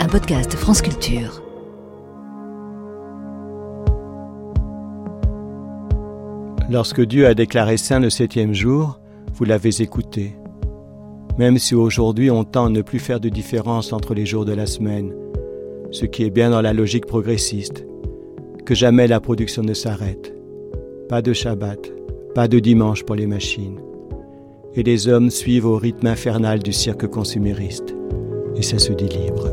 Un podcast France Culture. Lorsque Dieu a déclaré saint le septième jour, vous l'avez écouté. Même si aujourd'hui on tend à ne plus faire de différence entre les jours de la semaine, ce qui est bien dans la logique progressiste, que jamais la production ne s'arrête. Pas de Shabbat, pas de dimanche pour les machines. Et les hommes suivent au rythme infernal du cirque consumériste. Et ça se dit libre.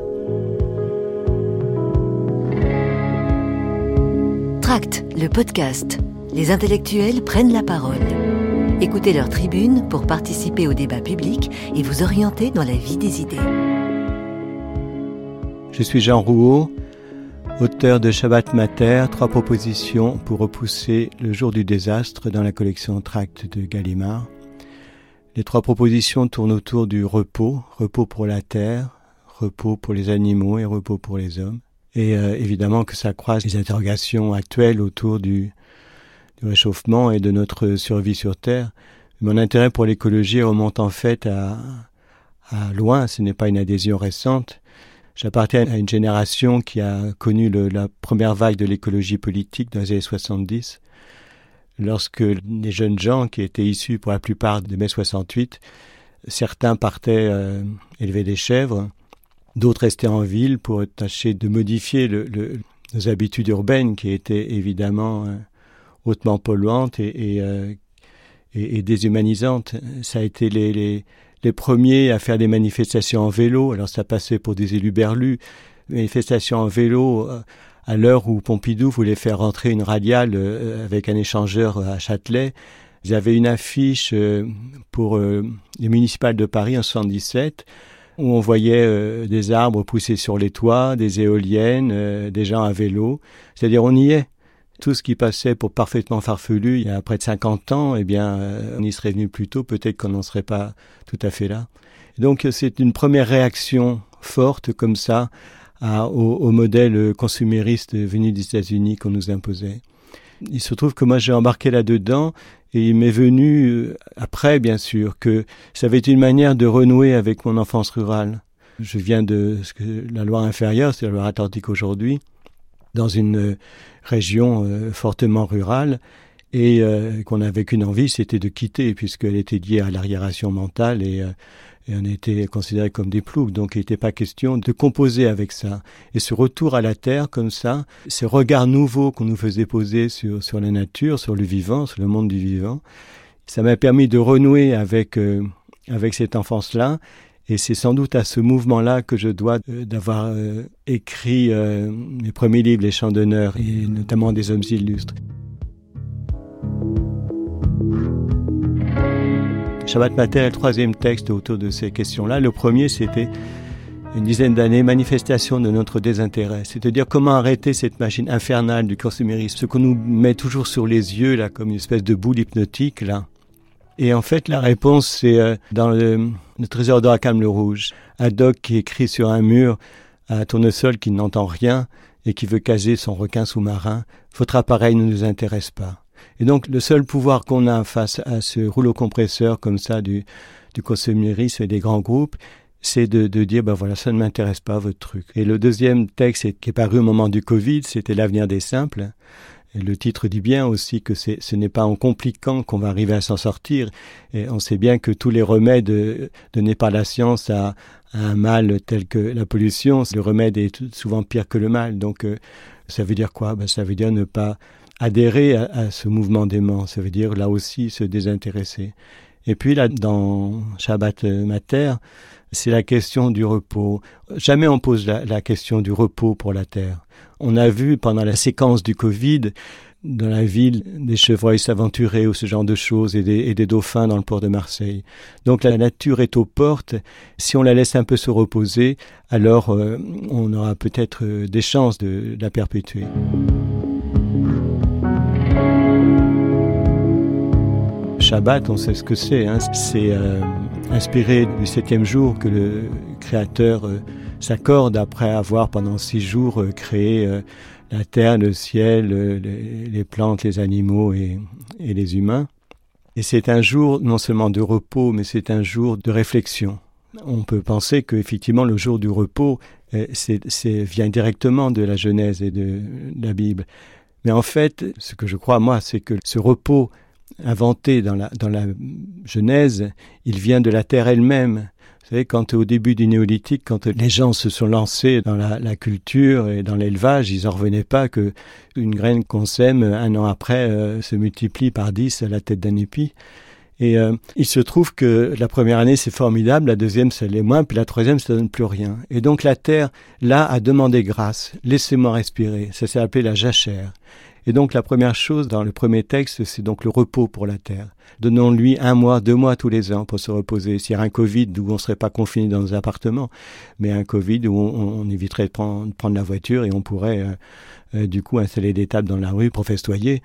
Tract, le podcast. Les intellectuels prennent la parole. Écoutez leur tribune pour participer au débat public et vous orienter dans la vie des idées. Je suis Jean Rouault, auteur de Shabbat Mater, trois propositions pour repousser le jour du désastre dans la collection Tract de Gallimard. Les trois propositions tournent autour du repos, repos pour la terre, repos pour les animaux et repos pour les hommes. Et euh, évidemment que ça croise les interrogations actuelles autour du, du, réchauffement et de notre survie sur Terre. Mon intérêt pour l'écologie remonte en fait à, à loin, ce n'est pas une adhésion récente. J'appartiens à une génération qui a connu le, la première vague de l'écologie politique dans les années 70, lorsque les jeunes gens qui étaient issus pour la plupart de mai 68, certains partaient euh, élever des chèvres, d'autres restaient en ville pour tâcher de modifier le, nos habitudes urbaines qui étaient évidemment euh, hautement polluantes euh, et, et, déshumanisantes. Ça a été les, les les premiers à faire des manifestations en vélo. Alors ça passait pour des élus berlus, manifestations en vélo à l'heure où Pompidou voulait faire rentrer une radiale euh, avec un échangeur à Châtelet. Avaient une affiche euh, pour les municipales de Paris en 77 où on voyait des arbres pousser sur les toits, des éoliennes, des gens à vélo. C'est-à-dire on y est tout ce qui passait pour parfaitement farfelu il y a près de 50 ans, eh bien, euh, on y serait venu plus tôt, peut-être qu'on n'en serait pas tout à fait là. Donc c'est une première réaction forte comme ça à, au, au, modèle consumériste venu des États-Unis qu'on nous imposait. Il se trouve que moi j'ai embarqué là-dedans et il m'est venu euh, après, bien sûr, que ça avait été une manière de renouer avec mon enfance rurale. Je viens de ce que la Loire inférieure, c'est la Loire Atlantique aujourd'hui, dans une région euh, fortement rurale et euh, qu'on n'avait qu'une envie, c'était de quitter puisqu'elle était liée à l'arriération mentale et, euh, et, on était considérés comme des ploucs. Donc il n'était pas question de composer avec ça. Et ce retour à la terre comme ça, ces regards nouveaux qu'on nous faisait poser sur, sur la nature, sur le vivant, sur le monde du vivant, ça m'a permis de renouer avec, euh, avec cette enfance-là et c'est sans doute à ce mouvement-là que je dois euh, d'avoir euh, écrit euh, mes premiers livres, Les Chants d'honneur, et notamment des hommes illustres. Shabbat Mater est le troisième texte autour de ces questions-là. Le premier, c'était une dizaine d'années, manifestation de notre désintérêt. C'est-à-dire comment arrêter cette machine infernale du consumérisme, ce qu'on nous met toujours sur les yeux, là, comme une espèce de boule hypnotique, là. Et en fait, la réponse, c'est euh, dans le, le trésor d'Oracam le Rouge. Un doc qui écrit sur un mur un tournesol qui n'entend rien et qui veut caser son requin sous-marin. Votre appareil ne nous intéresse pas. Et donc, le seul pouvoir qu'on a face à ce rouleau compresseur comme ça du, du consumérisme et des grands groupes, c'est de, de, dire, ben voilà, ça ne m'intéresse pas, votre truc. Et le deuxième texte qui est paru au moment du Covid, c'était l'avenir des simples. Et le titre dit bien aussi que ce n'est pas en compliquant qu'on va arriver à s'en sortir. Et on sait bien que tous les remèdes donnés par la science à, un mal tel que la pollution, le remède est souvent pire que le mal. Donc euh, ça veut dire quoi? Ben, Ça veut dire ne pas adhérer à, à ce mouvement d'aimant. Ça veut dire là aussi se désintéresser. Et puis là, dans Shabbat Mater, c'est la question du repos. Jamais on pose la, la, question du repos pour la terre. On a vu pendant la séquence du Covid, dans la ville, des chevreuils s'aventurer ou ce genre de choses et des, et des, dauphins dans le port de Marseille. Donc la nature est aux portes. Si on la laisse un peu se reposer, alors euh, on aura peut-être euh, des chances de, de la perpétuer. Shabbat, on sait ce que c'est. Hein. C'est euh, inspiré du septième jour que le Créateur euh, s'accorde après avoir pendant six jours euh, créé la terre, le ciel, les, plantes, les animaux et, les humains. Et c'est un jour non seulement de repos, mais c'est un jour de réflexion. on peut penser qu'effectivement le jour du repos vient directement de la Genèse et de, la Bible. Mais en fait, ce que je crois moi, c'est que ce repos inventé dans la, dans la Genèse, il vient de la terre elle-même. Vous savez, quand au début du néolithique, quand les gens se sont lancés dans la, culture et dans l'élevage, ils n'en revenaient pas que une graine qu'on sème un an après euh, se multiplie par dix à la tête d'un épi. Et euh, il se trouve que la première année, c'est formidable, la deuxième, ça l'est moins, puis la troisième, ça donne plus rien. Et donc la terre, là, a demandé grâce. Laissez-moi respirer. Ça s'est appelé la jachère. Et donc la première chose dans le premier texte, c'est donc le repos pour la terre. Donnons-lui un mois, deux mois tous les ans pour se reposer. S'il y a un Covid où on ne serait pas confiné dans nos appartements, mais un Covid où on, éviterait de prendre, la voiture et on pourrait euh, euh, du coup installer des tables dans la rue pour festoyer.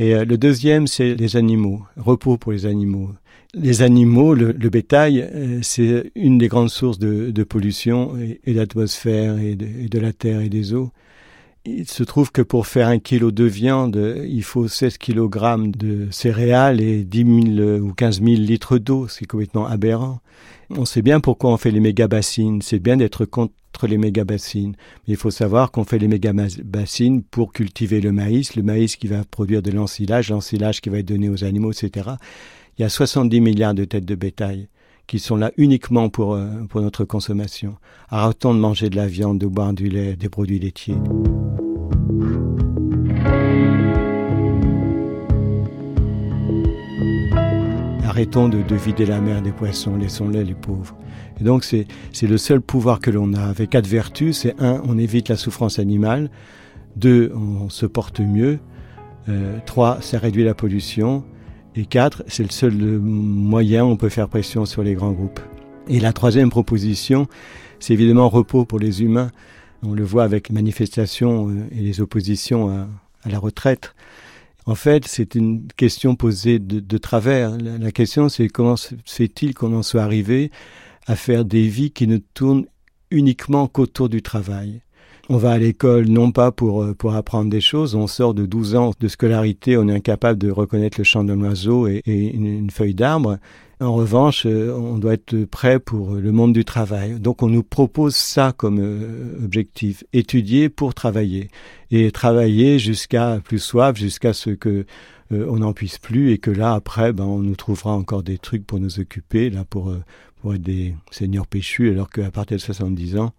Et euh, le deuxième, c'est les animaux, repos pour les animaux. Les animaux, le, bétail, euh, c'est une des grandes sources de, pollution et, d'atmosphère et, de, la terre et des eaux. Il se trouve que pour faire un kilo de viande, il faut 16 kg de céréales et 10 000 ou 15 000 litres d'eau. C'est complètement aberrant. On sait bien pourquoi on fait les méga-bassines. C'est bien d'être contre les méga-bassines. Mais il faut savoir qu'on fait les méga-bassines pour cultiver le maïs, le maïs qui va produire de l'ensilage, l'ensilage qui va être donné aux animaux, etc. Il y a 70 milliards de têtes de bétail qui sont là uniquement pour, euh, pour notre consommation. Arrêtons de manger de la viande, de boire du lait, des produits laitiers. Arrêtons de, de, vider la mer des poissons, laissons-les les pauvres. Et donc c'est le seul pouvoir que l'on a. Avec quatre vertus, c'est un, on évite la souffrance animale, deux, on se porte mieux, euh, trois, ça réduit la pollution, et quatre, c'est le seul moyen où on peut faire pression sur les grands groupes. Et la troisième proposition, c'est évidemment repos pour les humains. On le voit avec manifestations euh, et les oppositions à, la retraite. En fait, c'est une question posée de, de travers. La, la question, c'est comment se fait-il qu'on en soit arrivé à faire des vies qui ne tournent uniquement qu'autour du travail? On va à l'école non pas pour, euh, pour apprendre des choses, on sort de 12 ans de scolarité, on est incapable de reconnaître le chant d'un oiseau et, une, feuille d'arbre. En revanche, euh, on doit être prêt pour le monde du travail. Donc on nous propose ça comme euh, objectif, étudier pour travailler. Et travailler jusqu'à plus soif, jusqu'à ce que on n'en puisse plus et que là après ben, on nous trouvera encore des trucs pour nous occuper là pour pour être des seigneurs péchus, alors qu'à partir de 70 ans,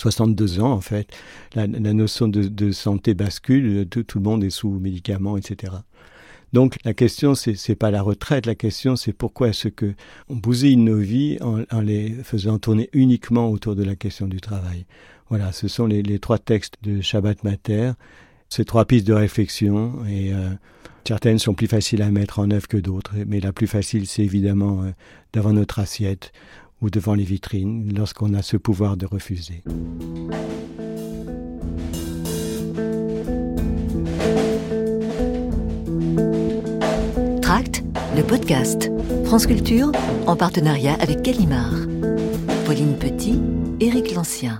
62 ans en fait, la, notion de, santé bascule, tout, le monde est sous médicaments, etc. Donc la question c'est c'est pas la retraite, la question c'est pourquoi est-ce que on bousille nos vies en, les faisant tourner uniquement autour de la question du travail? Voilà, ce sont les, trois textes de Shabbat Mater, ces trois pistes de réflexion et euh, Certaines sont plus faciles à mettre en œuvre que d'autres, mais la plus facile, c'est évidemment euh, devant notre assiette ou devant les vitrines, lorsqu'on a ce pouvoir de refuser. Tract, le podcast. France Culture, en partenariat avec Gallimard. Pauline Petit, Éric Lancien.